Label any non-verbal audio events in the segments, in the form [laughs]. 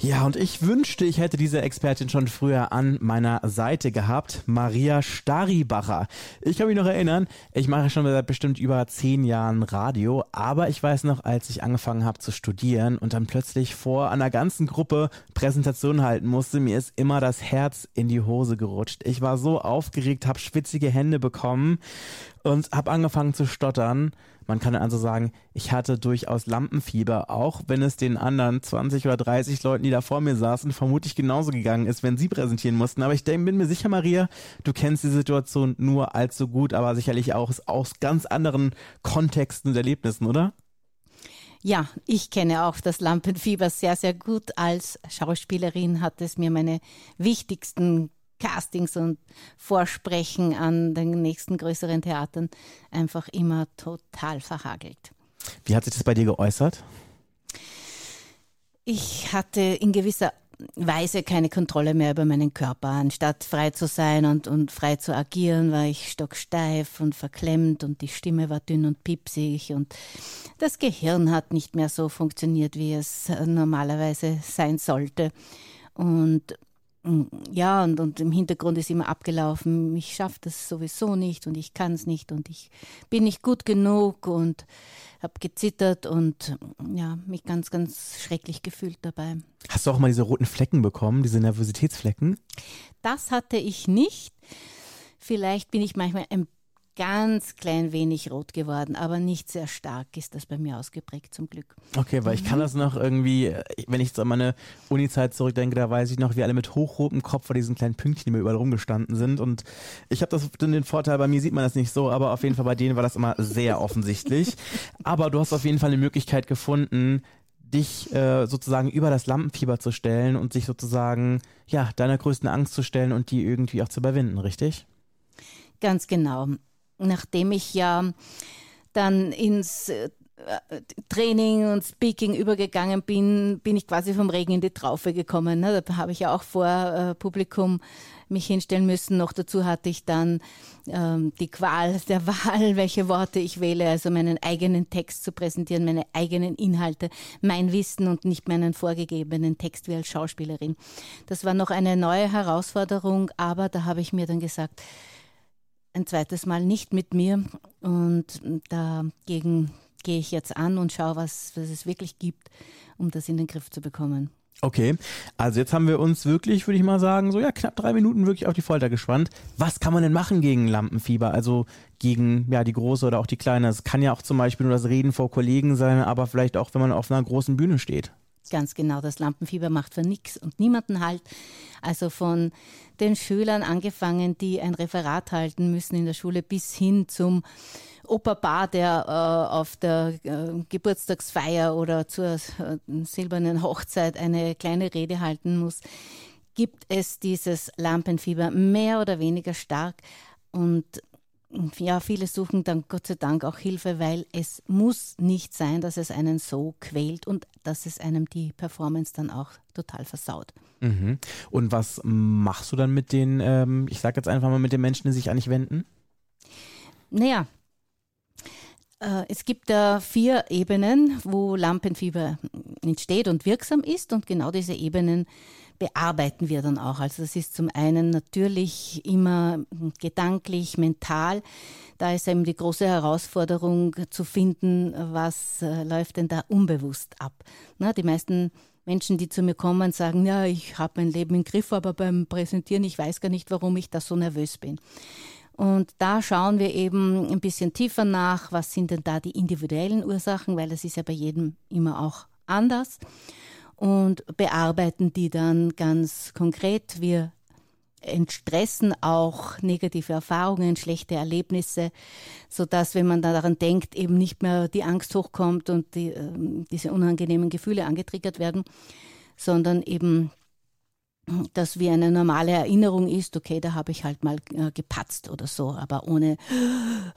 Ja, und ich wünschte, ich hätte diese Expertin schon früher an meiner Seite gehabt, Maria Staribacher. Ich kann mich noch erinnern, ich mache schon seit bestimmt über zehn Jahren Radio, aber ich weiß noch, als ich angefangen habe zu studieren und dann plötzlich vor einer ganzen Gruppe Präsentationen halten musste, mir ist immer das Herz in die Hose gerutscht. Ich war so aufgeregt, habe schwitzige Hände bekommen und habe angefangen zu stottern. Man kann also sagen, ich hatte durchaus Lampenfieber, auch wenn es den anderen 20 oder 30 Leuten, die da vor mir saßen, vermutlich genauso gegangen ist, wenn sie präsentieren mussten. Aber ich bin mir sicher, Maria, du kennst die Situation nur allzu gut, aber sicherlich auch aus ganz anderen Kontexten und Erlebnissen, oder? Ja, ich kenne auch das Lampenfieber sehr, sehr gut. Als Schauspielerin hat es mir meine wichtigsten Castings und Vorsprechen an den nächsten größeren Theatern einfach immer total verhagelt. Wie hat sich das bei dir geäußert? Ich hatte in gewisser Weise keine Kontrolle mehr über meinen Körper. Anstatt frei zu sein und, und frei zu agieren, war ich stocksteif und verklemmt und die Stimme war dünn und piepsig und das Gehirn hat nicht mehr so funktioniert, wie es normalerweise sein sollte. Und ja, und, und im Hintergrund ist immer abgelaufen, ich schaffe das sowieso nicht und ich kann es nicht und ich bin nicht gut genug und habe gezittert und ja, mich ganz, ganz schrecklich gefühlt dabei. Hast du auch mal diese roten Flecken bekommen, diese Nervositätsflecken? Das hatte ich nicht. Vielleicht bin ich manchmal ein ganz klein wenig rot geworden, aber nicht sehr stark ist das bei mir ausgeprägt zum Glück. Okay, weil ich kann das noch irgendwie, wenn ich jetzt an meine Uni-Zeit zurückdenke, da weiß ich noch, wie alle mit hochrotem Kopf vor diesen kleinen Pünktchen, die mir überall rumgestanden sind. Und ich habe das den Vorteil, bei mir sieht man das nicht so, aber auf jeden Fall bei denen war das immer sehr [laughs] offensichtlich. aber du hast auf jeden Fall eine Möglichkeit gefunden, dich äh, sozusagen über das Lampenfieber zu stellen und sich sozusagen ja deiner größten Angst zu stellen und die irgendwie auch zu überwinden, richtig? Ganz genau nachdem ich ja dann ins äh, Training und Speaking übergegangen bin, bin ich quasi vom Regen in die Traufe gekommen. Ne? Da habe ich ja auch vor äh, Publikum mich hinstellen müssen. Noch dazu hatte ich dann ähm, die Qual [laughs] der Wahl, welche Worte ich wähle, also meinen eigenen Text zu präsentieren, meine eigenen Inhalte, mein Wissen und nicht meinen vorgegebenen Text wie als Schauspielerin. Das war noch eine neue Herausforderung, aber da habe ich mir dann gesagt, ein zweites Mal nicht mit mir. Und dagegen gehe ich jetzt an und schaue, was, was es wirklich gibt, um das in den Griff zu bekommen. Okay, also jetzt haben wir uns wirklich, würde ich mal sagen, so ja knapp drei Minuten wirklich auf die Folter gespannt. Was kann man denn machen gegen Lampenfieber? Also gegen ja die große oder auch die kleine. Es kann ja auch zum Beispiel nur das Reden vor Kollegen sein, aber vielleicht auch, wenn man auf einer großen Bühne steht. Ganz genau, das Lampenfieber macht für nichts und niemanden halt. Also von den Schülern angefangen, die ein Referat halten müssen in der Schule, bis hin zum Opa der äh, auf der äh, Geburtstagsfeier oder zur äh, silbernen Hochzeit eine kleine Rede halten muss, gibt es dieses Lampenfieber mehr oder weniger stark. Und ja, viele suchen dann Gott sei Dank auch Hilfe, weil es muss nicht sein, dass es einen so quält und dass es einem die Performance dann auch total versaut. Mhm. Und was machst du dann mit den, ähm, ich sage jetzt einfach mal mit den Menschen, die sich an dich wenden? Naja, es gibt da vier Ebenen, wo Lampenfieber entsteht und wirksam ist und genau diese Ebenen bearbeiten wir dann auch. Also das ist zum einen natürlich immer gedanklich, mental. Da ist eben die große Herausforderung zu finden, was äh, läuft denn da unbewusst ab. Na, die meisten Menschen, die zu mir kommen, sagen, ja, ich habe mein Leben im Griff, aber beim Präsentieren, ich weiß gar nicht, warum ich da so nervös bin. Und da schauen wir eben ein bisschen tiefer nach, was sind denn da die individuellen Ursachen, weil das ist ja bei jedem immer auch anders und bearbeiten die dann ganz konkret. Wir entstressen auch negative Erfahrungen, schlechte Erlebnisse, so dass wenn man daran denkt, eben nicht mehr die Angst hochkommt und die, äh, diese unangenehmen Gefühle angetriggert werden, sondern eben das wie eine normale Erinnerung ist, okay, da habe ich halt mal äh, gepatzt oder so, aber ohne,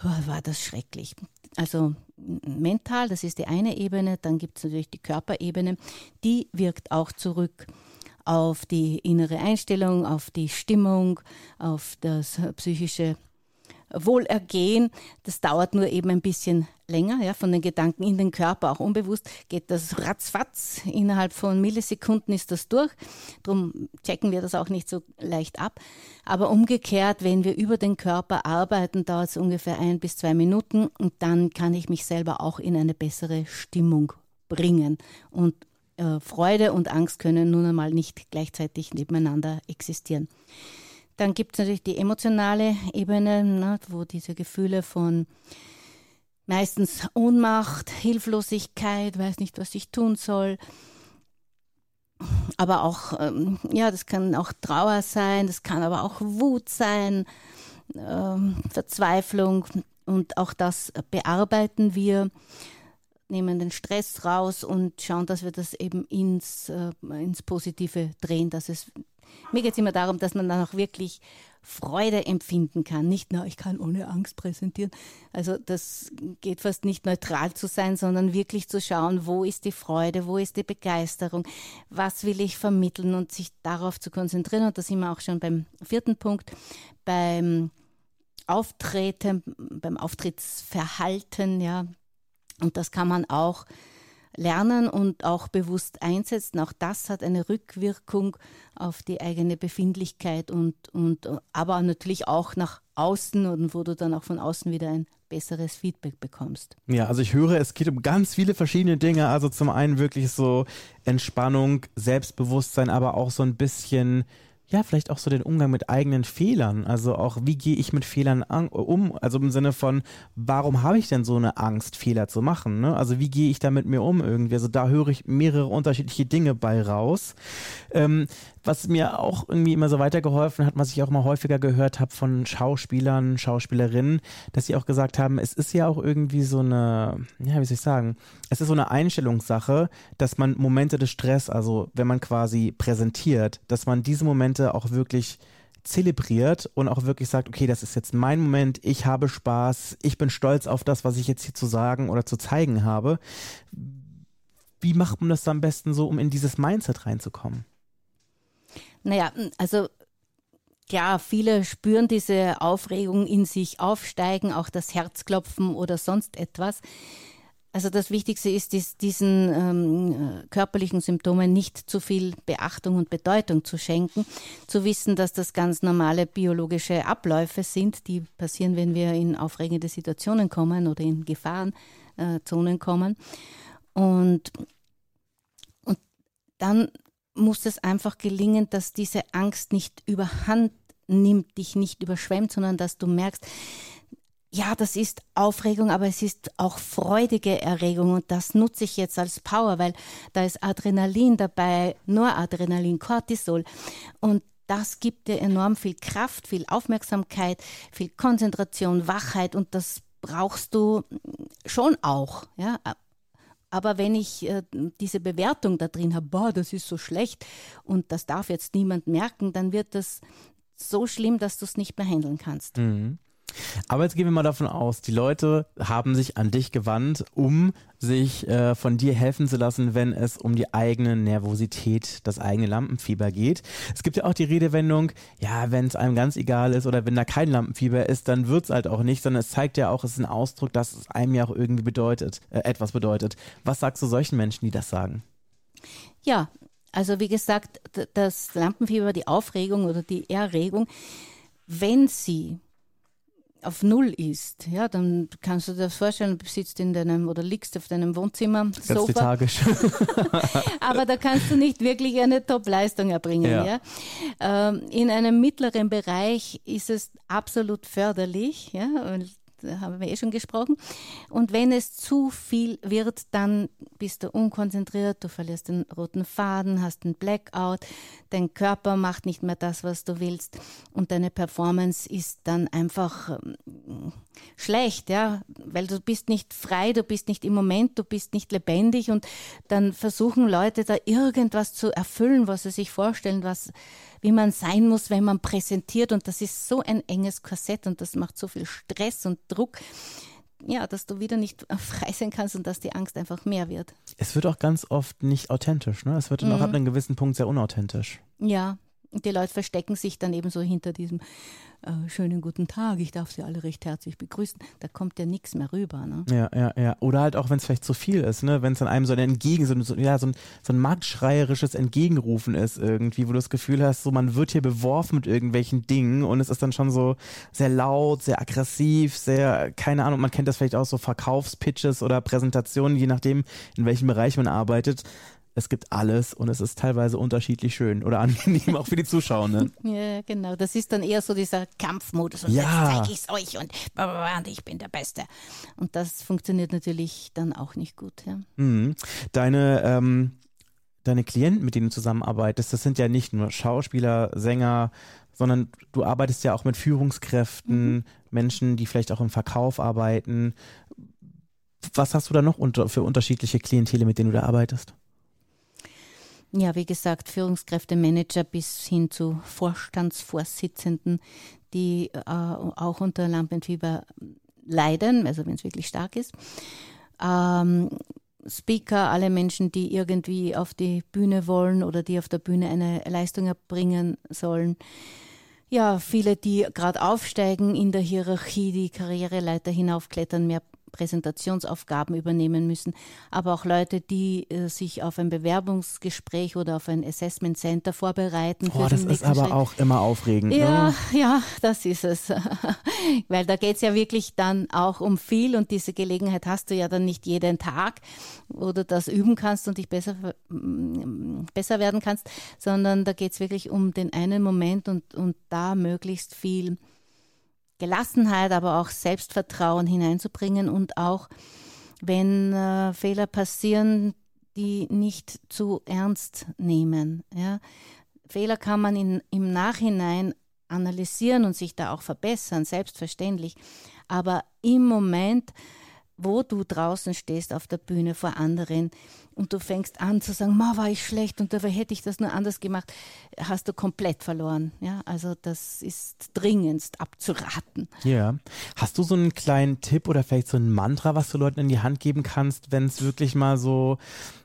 oh, war das schrecklich. Also mental, das ist die eine Ebene, dann gibt es natürlich die Körperebene, die wirkt auch zurück auf die innere Einstellung, auf die Stimmung, auf das psychische Wohlergehen. Das dauert nur eben ein bisschen länger, ja, von den Gedanken in den Körper, auch unbewusst, geht das ratzfatz. Innerhalb von Millisekunden ist das durch. Darum checken wir das auch nicht so leicht ab. Aber umgekehrt, wenn wir über den Körper arbeiten, dauert es ungefähr ein bis zwei Minuten und dann kann ich mich selber auch in eine bessere Stimmung bringen. Und äh, Freude und Angst können nun einmal nicht gleichzeitig nebeneinander existieren. Dann gibt es natürlich die emotionale Ebene, ne, wo diese Gefühle von meistens Ohnmacht, Hilflosigkeit, weiß nicht, was ich tun soll. Aber auch, ähm, ja, das kann auch Trauer sein, das kann aber auch Wut sein, ähm, Verzweiflung. Und auch das bearbeiten wir, nehmen den Stress raus und schauen, dass wir das eben ins, äh, ins Positive drehen, dass es mir geht es immer darum, dass man dann auch wirklich Freude empfinden kann. Nicht nur, ich kann ohne Angst präsentieren. Also das geht fast nicht neutral zu sein, sondern wirklich zu schauen, wo ist die Freude, wo ist die Begeisterung, was will ich vermitteln und sich darauf zu konzentrieren. Und da sind wir auch schon beim vierten Punkt, beim Auftreten, beim Auftrittsverhalten, ja. Und das kann man auch lernen und auch bewusst einsetzen. Auch das hat eine Rückwirkung auf die eigene Befindlichkeit und, und aber natürlich auch nach außen und wo du dann auch von außen wieder ein besseres Feedback bekommst. Ja, also ich höre, es geht um ganz viele verschiedene Dinge. Also zum einen wirklich so Entspannung, Selbstbewusstsein, aber auch so ein bisschen ja, vielleicht auch so den Umgang mit eigenen Fehlern. Also auch, wie gehe ich mit Fehlern um? Also im Sinne von, warum habe ich denn so eine Angst, Fehler zu machen? Ne? Also wie gehe ich da mit mir um irgendwie? Also da höre ich mehrere unterschiedliche Dinge bei raus. Ähm, was mir auch irgendwie immer so weitergeholfen hat, was ich auch mal häufiger gehört habe von Schauspielern, Schauspielerinnen, dass sie auch gesagt haben, es ist ja auch irgendwie so eine, ja, wie soll ich sagen, es ist so eine Einstellungssache, dass man Momente des Stress, also wenn man quasi präsentiert, dass man diese Momente auch wirklich zelebriert und auch wirklich sagt, okay, das ist jetzt mein Moment, ich habe Spaß, ich bin stolz auf das, was ich jetzt hier zu sagen oder zu zeigen habe. Wie macht man das am besten so, um in dieses Mindset reinzukommen? Naja, also klar, viele spüren diese Aufregung in sich aufsteigen, auch das Herzklopfen oder sonst etwas. Also das Wichtigste ist, diesen ähm, körperlichen Symptomen nicht zu viel Beachtung und Bedeutung zu schenken, zu wissen, dass das ganz normale biologische Abläufe sind, die passieren, wenn wir in aufregende Situationen kommen oder in Gefahrenzonen kommen. Und, und dann muss es einfach gelingen, dass diese Angst nicht überhand nimmt, dich nicht überschwemmt, sondern dass du merkst, ja, das ist Aufregung, aber es ist auch freudige Erregung und das nutze ich jetzt als Power, weil da ist Adrenalin dabei, Noradrenalin, Cortisol und das gibt dir enorm viel Kraft, viel Aufmerksamkeit, viel Konzentration, Wachheit und das brauchst du schon auch, ja, aber wenn ich äh, diese Bewertung da drin habe, boah, das ist so schlecht und das darf jetzt niemand merken, dann wird das so schlimm, dass du es nicht mehr handeln kannst. Mhm. Aber jetzt gehen wir mal davon aus, die Leute haben sich an dich gewandt, um sich äh, von dir helfen zu lassen, wenn es um die eigene Nervosität, das eigene Lampenfieber geht. Es gibt ja auch die Redewendung, ja, wenn es einem ganz egal ist oder wenn da kein Lampenfieber ist, dann wird es halt auch nicht, sondern es zeigt ja auch, es ist ein Ausdruck, dass es einem ja auch irgendwie bedeutet, äh, etwas bedeutet. Was sagst du solchen Menschen, die das sagen? Ja, also wie gesagt, das Lampenfieber, die Aufregung oder die Erregung, wenn sie auf Null ist, ja, dann kannst du dir das vorstellen, du sitzt in deinem oder liegst auf deinem Wohnzimmer, Ganz Sofa. [laughs] Aber da kannst du nicht wirklich eine Top-Leistung erbringen. Ja. ja? Ähm, in einem mittleren Bereich ist es absolut förderlich, ja, da haben wir eh schon gesprochen. Und wenn es zu viel wird, dann bist du unkonzentriert, du verlierst den roten Faden, hast einen Blackout, dein Körper macht nicht mehr das, was du willst und deine Performance ist dann einfach ähm, schlecht, ja, weil du bist nicht frei, du bist nicht im Moment, du bist nicht lebendig und dann versuchen Leute da irgendwas zu erfüllen, was sie sich vorstellen, was wie man sein muss, wenn man präsentiert. Und das ist so ein enges Korsett und das macht so viel Stress und Druck. Ja, dass du wieder nicht [laughs] frei sein kannst und dass die Angst einfach mehr wird. Es wird auch ganz oft nicht authentisch, ne? Es wird dann mhm. auch ab einem gewissen Punkt sehr unauthentisch. Ja, die Leute verstecken sich dann eben so hinter diesem äh, schönen guten Tag, ich darf Sie alle recht herzlich begrüßen. Da kommt ja nichts mehr rüber. Ne? Ja, ja, ja. Oder halt auch, wenn es vielleicht zu viel ist, ne? wenn es dann einem so ein Entgegen, so, so, ja, so, ein, so ein marktschreierisches Entgegenrufen ist irgendwie, wo du das Gefühl hast, so man wird hier beworfen mit irgendwelchen Dingen und es ist dann schon so sehr laut, sehr aggressiv, sehr, keine Ahnung, man kennt das vielleicht auch so Verkaufspitches oder Präsentationen, je nachdem, in welchem Bereich man arbeitet es gibt alles und es ist teilweise unterschiedlich schön oder angenehm auch für die Zuschauenden. [laughs] ja, genau. Das ist dann eher so dieser Kampfmodus und ja. jetzt zeige ich es euch und, und ich bin der Beste. Und das funktioniert natürlich dann auch nicht gut. Ja. Mhm. Deine, ähm, deine Klienten, mit denen du zusammenarbeitest, das sind ja nicht nur Schauspieler, Sänger, sondern du arbeitest ja auch mit Führungskräften, mhm. Menschen, die vielleicht auch im Verkauf arbeiten. Was hast du da noch unter, für unterschiedliche Klientele, mit denen du da arbeitest? Ja, wie gesagt, Führungskräftemanager bis hin zu Vorstandsvorsitzenden, die äh, auch unter Lampenfieber leiden, also wenn es wirklich stark ist. Ähm, Speaker, alle Menschen, die irgendwie auf die Bühne wollen oder die auf der Bühne eine Leistung erbringen sollen. Ja, viele, die gerade aufsteigen in der Hierarchie, die Karriereleiter hinaufklettern, mehr Präsentationsaufgaben übernehmen müssen, aber auch Leute, die äh, sich auf ein Bewerbungsgespräch oder auf ein Assessment Center vorbereiten. Oh, das ist aber Schritt. auch immer aufregend. Ja, ne? ja, das ist es. [laughs] Weil da geht es ja wirklich dann auch um viel und diese Gelegenheit hast du ja dann nicht jeden Tag, wo du das üben kannst und dich besser, mm, besser werden kannst, sondern da geht es wirklich um den einen Moment und, und da möglichst viel Gelassenheit, aber auch Selbstvertrauen hineinzubringen und auch, wenn äh, Fehler passieren, die nicht zu ernst nehmen. Ja. Fehler kann man in, im Nachhinein analysieren und sich da auch verbessern, selbstverständlich. Aber im Moment, wo du draußen stehst auf der Bühne vor anderen, und du fängst an zu sagen, ma, war ich schlecht und dabei hätte ich das nur anders gemacht, hast du komplett verloren. Ja, also das ist dringendst abzuraten. Ja. Hast du so einen kleinen Tipp oder vielleicht so ein Mantra, was du Leuten in die Hand geben kannst, wenn es wirklich mal so,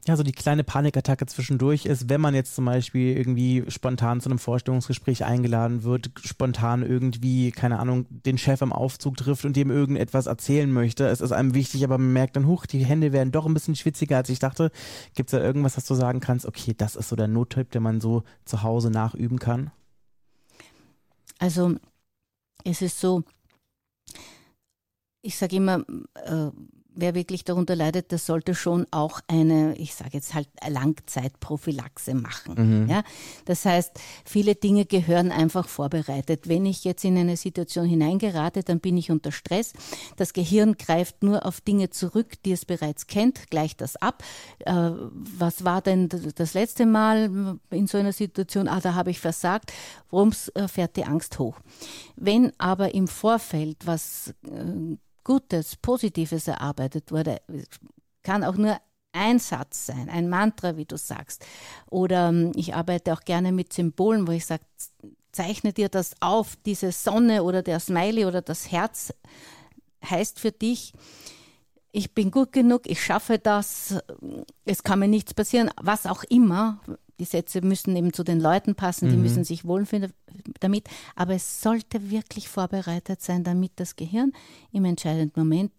ja, so die kleine Panikattacke zwischendurch ist, wenn man jetzt zum Beispiel irgendwie spontan zu einem Vorstellungsgespräch eingeladen wird, spontan irgendwie, keine Ahnung, den Chef am Aufzug trifft und dem irgendetwas erzählen möchte. Es ist einem wichtig, aber man merkt dann, huch, die Hände werden doch ein bisschen schwitziger, als ich dachte. Gibt es da irgendwas, was du sagen kannst, okay, das ist so der Nottipp, den man so zu Hause nachüben kann? Also es ist so, ich sage immer, äh, wer wirklich darunter leidet, der sollte schon auch eine, ich sage jetzt halt Langzeitprophylaxe machen. Mhm. Ja? Das heißt, viele Dinge gehören einfach vorbereitet. Wenn ich jetzt in eine Situation hineingerate, dann bin ich unter Stress. Das Gehirn greift nur auf Dinge zurück, die es bereits kennt, gleicht das ab. Äh, was war denn das letzte Mal in so einer Situation? Ah, da habe ich versagt. Worum äh, fährt die Angst hoch? Wenn aber im Vorfeld was äh, Gutes, Positives erarbeitet wurde, kann auch nur ein Satz sein, ein Mantra, wie du sagst. Oder ähm, ich arbeite auch gerne mit Symbolen, wo ich sage, zeichne dir das auf, diese Sonne oder der Smiley oder das Herz heißt für dich, ich bin gut genug, ich schaffe das, es kann mir nichts passieren, was auch immer die Sätze müssen eben zu den Leuten passen, die mhm. müssen sich wohlfühlen damit. Aber es sollte wirklich vorbereitet sein, damit das Gehirn im entscheidenden Moment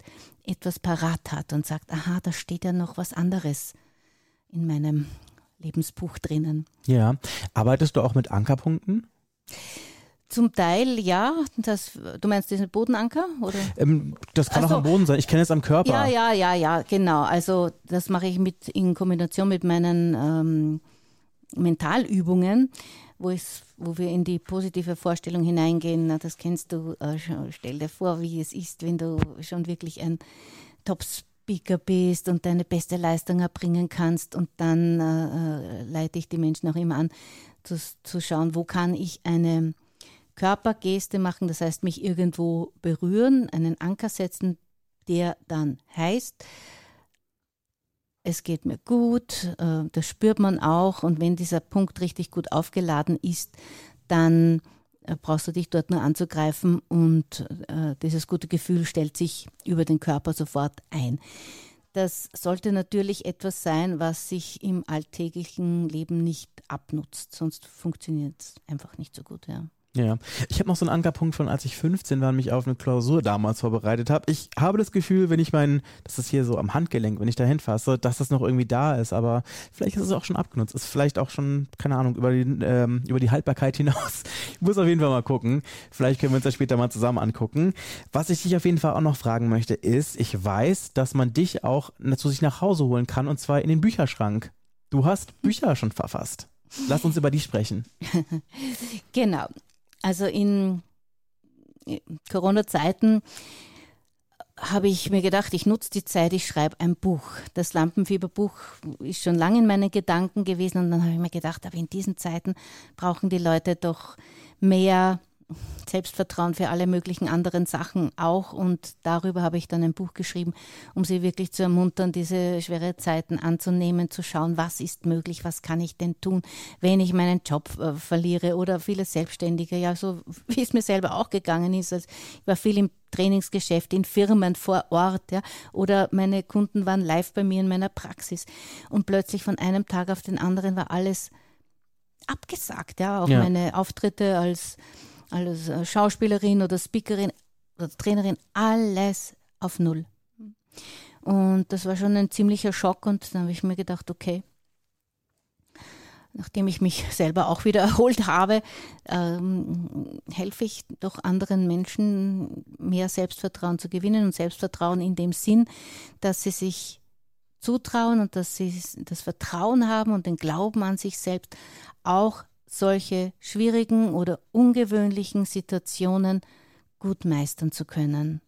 etwas parat hat und sagt, aha, da steht ja noch was anderes in meinem Lebensbuch drinnen. Ja. Arbeitest du auch mit Ankerpunkten? Zum Teil ja. Das, du meinst diesen Bodenanker? Oder? Ähm, das kann also, auch am Boden sein. Ich kenne es am Körper. Ja, ja, ja, ja, genau. Also das mache ich mit in Kombination mit meinen ähm, Mentalübungen, wo ich wo wir in die positive Vorstellung hineingehen. Na, das kennst du. Äh, stell dir vor, wie es ist, wenn du schon wirklich ein Top-Speaker bist und deine beste Leistung erbringen kannst. Und dann äh, äh, leite ich die Menschen auch immer an, zu, zu schauen, wo kann ich eine Körpergeste machen, das heißt mich irgendwo berühren, einen Anker setzen, der dann heißt, es geht mir gut, äh, das spürt man auch und wenn dieser Punkt richtig gut aufgeladen ist, dann äh, brauchst du dich dort nur anzugreifen und äh, dieses gute Gefühl stellt sich über den Körper sofort ein. Das sollte natürlich etwas sein, was sich im alltäglichen Leben nicht abnutzt, sonst funktioniert es einfach nicht so gut. Ja. Ja, ich habe noch so einen Ankerpunkt von, als ich 15 war und mich auf eine Klausur damals vorbereitet habe. Ich habe das Gefühl, wenn ich meinen, das ist hier so am Handgelenk, wenn ich da hinfasse, dass das noch irgendwie da ist, aber vielleicht ist es auch schon abgenutzt, ist vielleicht auch schon, keine Ahnung, über die, ähm, über die Haltbarkeit [laughs] hinaus. Ich muss auf jeden Fall mal gucken. Vielleicht können wir uns das später mal zusammen angucken. Was ich dich auf jeden Fall auch noch fragen möchte, ist, ich weiß, dass man dich auch zu sich nach Hause holen kann und zwar in den Bücherschrank. Du hast Bücher schon verfasst. Lass uns über die sprechen. [laughs] genau. Also in Corona-Zeiten habe ich mir gedacht, ich nutze die Zeit, ich schreibe ein Buch. Das Lampenfieberbuch ist schon lange in meinen Gedanken gewesen und dann habe ich mir gedacht, aber in diesen Zeiten brauchen die Leute doch mehr Selbstvertrauen für alle möglichen anderen Sachen auch. Und darüber habe ich dann ein Buch geschrieben, um sie wirklich zu ermuntern, diese schwere Zeiten anzunehmen, zu schauen, was ist möglich, was kann ich denn tun, wenn ich meinen Job äh, verliere oder viele Selbstständige, ja, so [laughs] wie es mir selber auch gegangen ist. Also ich war viel im Trainingsgeschäft, in Firmen vor Ort, ja, oder meine Kunden waren live bei mir in meiner Praxis. Und plötzlich von einem Tag auf den anderen war alles abgesagt, ja, auch ja. meine Auftritte als als äh, Schauspielerin oder Speakerin oder Trainerin, alles auf Null. Und das war schon ein ziemlicher Schock und dann habe ich mir gedacht, okay, nachdem ich mich [laughs] selber auch wieder erholt habe, ähm, helfe ich doch anderen Menschen mehr Selbstvertrauen zu gewinnen und Selbstvertrauen in dem Sinn, dass sie sich zutrauen und dass sie das Vertrauen haben und den Glauben an sich selbst, auch solche schwierigen oder ungewöhnlichen Situationen gut meistern zu können.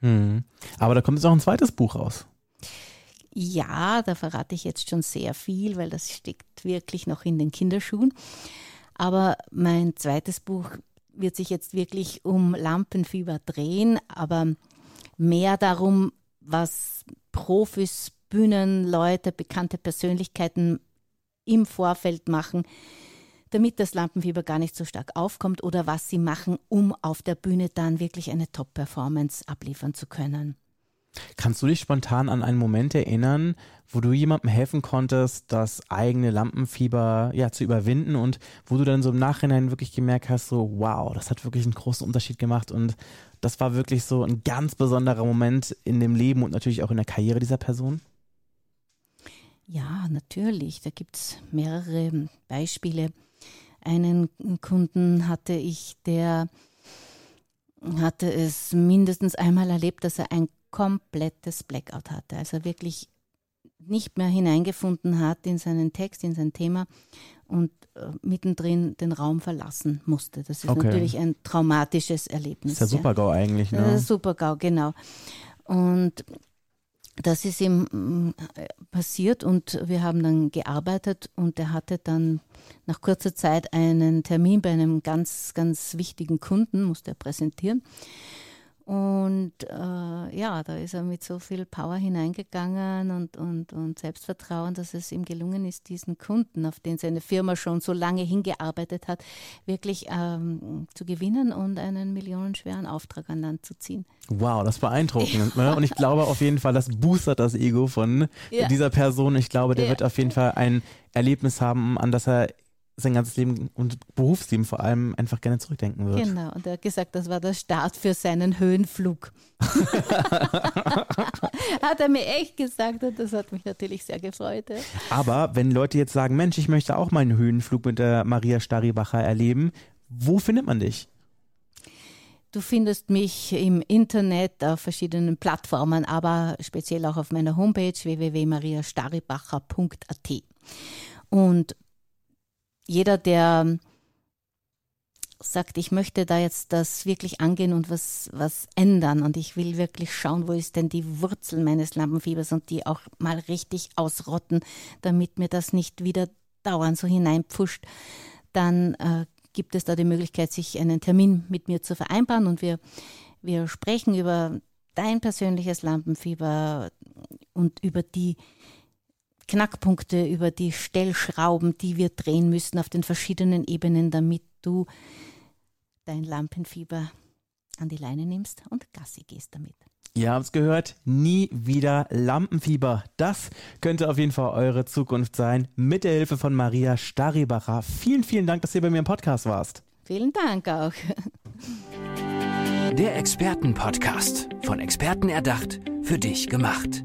Hm. Aber da kommt jetzt auch ein zweites Buch raus. Ja, da verrate ich jetzt schon sehr viel, weil das steckt wirklich noch in den Kinderschuhen. Aber mein zweites Buch wird sich jetzt wirklich um Lampenfieber drehen, aber mehr darum, was Profis, Bühnenleute, bekannte Persönlichkeiten im Vorfeld machen, damit das Lampenfieber gar nicht so stark aufkommt oder was sie machen, um auf der Bühne dann wirklich eine Top-Performance abliefern zu können. Kannst du dich spontan an einen Moment erinnern, wo du jemandem helfen konntest, das eigene Lampenfieber ja zu überwinden und wo du dann so im Nachhinein wirklich gemerkt hast, so wow, das hat wirklich einen großen Unterschied gemacht und das war wirklich so ein ganz besonderer Moment in dem Leben und natürlich auch in der Karriere dieser Person? Ja, natürlich. Da gibt es mehrere Beispiele. Einen Kunden hatte ich, der hatte es mindestens einmal erlebt, dass er ein komplettes Blackout hatte. Also wirklich nicht mehr hineingefunden hat in seinen Text, in sein Thema und äh, mittendrin den Raum verlassen musste. Das ist okay. natürlich ein traumatisches Erlebnis. Das ist der Supergau ja. eigentlich, ne? Der Supergau, genau. Und das ist ihm mm, passiert und wir haben dann gearbeitet und er hatte dann nach kurzer Zeit einen Termin bei einem ganz, ganz wichtigen Kunden, musste er präsentieren. Und äh, ja, da ist er mit so viel Power hineingegangen und, und, und Selbstvertrauen, dass es ihm gelungen ist, diesen Kunden, auf den seine Firma schon so lange hingearbeitet hat, wirklich ähm, zu gewinnen und einen millionenschweren Auftrag an Land zu ziehen. Wow, das ist beeindruckend. Ja. [laughs] Ne? Und ich glaube auf jeden Fall, das boostert das Ego von ja. dieser Person. Ich glaube, der ja. wird auf jeden Fall ein Erlebnis haben, an das er sein ganzes Leben und Berufsleben vor allem einfach gerne zurückdenken wird. Genau, und er hat gesagt, das war der Start für seinen Höhenflug. [laughs] hat er mir echt gesagt und das hat mich natürlich sehr gefreut. Aber wenn Leute jetzt sagen, Mensch, ich möchte auch meinen Höhenflug mit der Maria Staribacher erleben, wo findet man dich? Du findest mich im Internet auf verschiedenen Plattformen, aber speziell auch auf meiner Homepage www.mariastaribacher.at. Und jeder, der sagt, ich möchte da jetzt das wirklich angehen und was, was ändern und ich will wirklich schauen, wo ist denn die Wurzel meines Lampenfiebers und die auch mal richtig ausrotten, damit mir das nicht wieder dauernd so hineinpfuscht, dann äh, gibt es da die Möglichkeit, sich einen Termin mit mir zu vereinbaren und wir, wir sprechen über dein persönliches Lampenfieber und über die Knackpunkte, über die Stellschrauben, die wir drehen müssen auf den verschiedenen Ebenen, damit du dein Lampenfieber an die Leine nimmst und Gassi gehst damit. Ihr habt es gehört, nie wieder Lampenfieber. Das könnte auf jeden Fall eure Zukunft sein. Mit der Hilfe von Maria Staribacher. Vielen, vielen Dank, dass ihr bei mir im Podcast warst. Vielen Dank auch. Der Expertenpodcast. Von Experten erdacht, für dich gemacht.